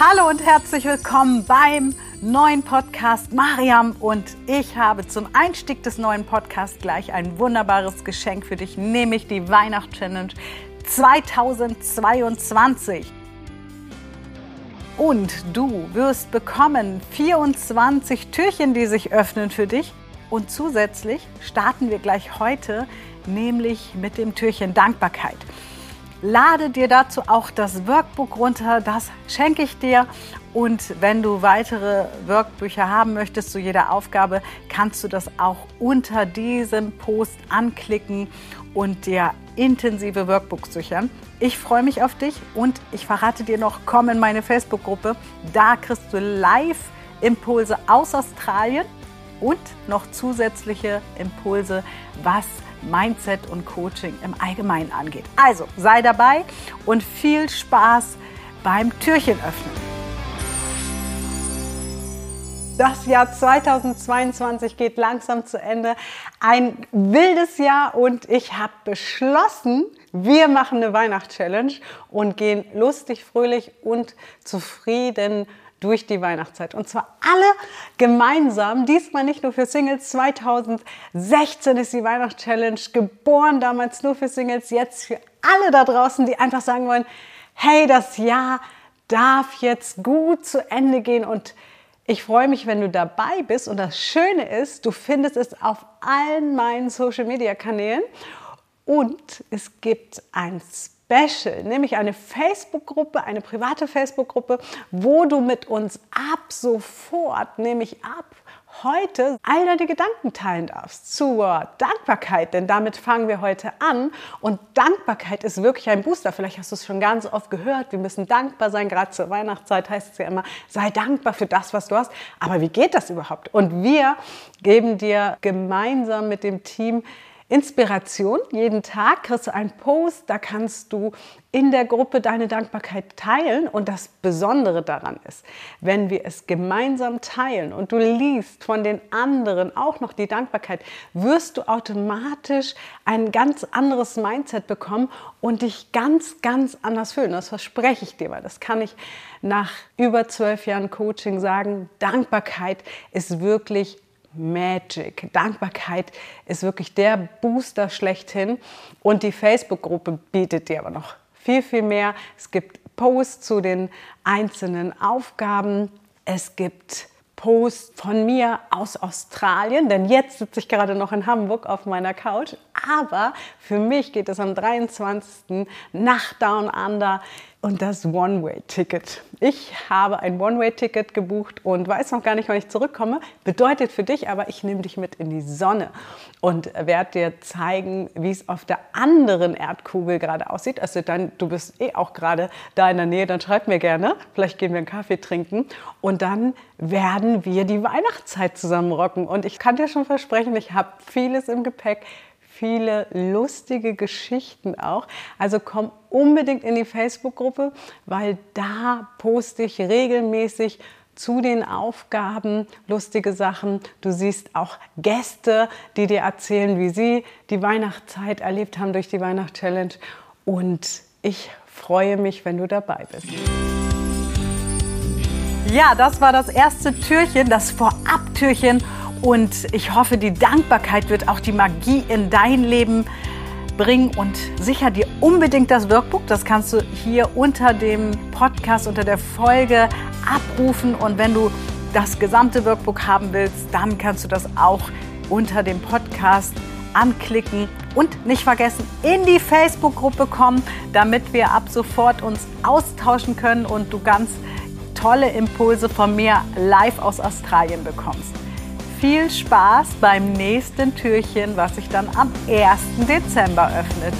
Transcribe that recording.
Hallo und herzlich willkommen beim neuen Podcast. Mariam und ich habe zum Einstieg des neuen Podcasts gleich ein wunderbares Geschenk für dich, nämlich die Weihnachtschallenge 2022. Und du wirst bekommen 24 Türchen, die sich öffnen für dich. Und zusätzlich starten wir gleich heute, nämlich mit dem Türchen Dankbarkeit. Lade dir dazu auch das Workbook runter, das schenke ich dir. Und wenn du weitere Workbücher haben möchtest zu jeder Aufgabe, kannst du das auch unter diesem Post anklicken und dir intensive Workbooks sichern. Ich freue mich auf dich und ich verrate dir noch, komm in meine Facebook-Gruppe. Da kriegst du Live-Impulse aus Australien und noch zusätzliche Impulse, was Mindset und Coaching im Allgemeinen angeht. Also sei dabei und viel Spaß beim Türchen öffnen. Das Jahr 2022 geht langsam zu Ende. Ein wildes Jahr und ich habe beschlossen, wir machen eine Weihnachtschallenge und gehen lustig, fröhlich und zufrieden durch die Weihnachtszeit. Und zwar alle gemeinsam, diesmal nicht nur für Singles. 2016 ist die Weihnachtschallenge geboren, damals nur für Singles, jetzt für alle da draußen, die einfach sagen wollen, hey, das Jahr darf jetzt gut zu Ende gehen und ich freue mich, wenn du dabei bist und das Schöne ist, du findest es auf allen meinen Social-Media-Kanälen und es gibt ein Special, nämlich eine Facebook-Gruppe, eine private Facebook-Gruppe, wo du mit uns ab sofort, nämlich ab heute all deine Gedanken teilen darfst zur Dankbarkeit, denn damit fangen wir heute an. Und Dankbarkeit ist wirklich ein Booster. Vielleicht hast du es schon ganz oft gehört. Wir müssen dankbar sein. Gerade zur Weihnachtszeit heißt es ja immer, sei dankbar für das, was du hast. Aber wie geht das überhaupt? Und wir geben dir gemeinsam mit dem Team Inspiration. Jeden Tag kriegst du einen Post, da kannst du in der Gruppe deine Dankbarkeit teilen. Und das Besondere daran ist, wenn wir es gemeinsam teilen und du liest von den anderen auch noch die Dankbarkeit, wirst du automatisch ein ganz anderes Mindset bekommen und dich ganz, ganz anders fühlen. Das verspreche ich dir, weil das kann ich nach über zwölf Jahren Coaching sagen. Dankbarkeit ist wirklich Magic. Dankbarkeit ist wirklich der Booster schlechthin. Und die Facebook-Gruppe bietet dir aber noch viel, viel mehr. Es gibt Posts zu den einzelnen Aufgaben. Es gibt Post von mir aus Australien, denn jetzt sitze ich gerade noch in Hamburg auf meiner Couch. Aber für mich geht es am 23. nach Down Under und das One-Way-Ticket. Ich habe ein One-Way-Ticket gebucht und weiß noch gar nicht, wann ich zurückkomme. Bedeutet für dich aber, ich nehme dich mit in die Sonne und werde dir zeigen, wie es auf der anderen Erdkugel gerade aussieht. Also dann, du bist eh auch gerade da in der Nähe, dann schreib mir gerne. Vielleicht gehen wir einen Kaffee trinken und dann werden wir die Weihnachtszeit zusammen rocken. Und ich kann dir schon versprechen, ich habe vieles im Gepäck viele lustige Geschichten auch. Also komm unbedingt in die Facebook-Gruppe, weil da poste ich regelmäßig zu den Aufgaben lustige Sachen. Du siehst auch Gäste, die dir erzählen, wie sie die Weihnachtszeit erlebt haben durch die Weihnachtschallenge. Und ich freue mich, wenn du dabei bist. Ja, das war das erste Türchen, das Vorab-Türchen und ich hoffe, die Dankbarkeit wird auch die Magie in dein Leben bringen und sicher dir unbedingt das Workbook. Das kannst du hier unter dem Podcast, unter der Folge abrufen. Und wenn du das gesamte Workbook haben willst, dann kannst du das auch unter dem Podcast anklicken und nicht vergessen, in die Facebook-Gruppe kommen, damit wir ab sofort uns austauschen können und du ganz tolle Impulse von mir live aus Australien bekommst viel Spaß beim nächsten Türchen, was sich dann am 1. Dezember öffnet.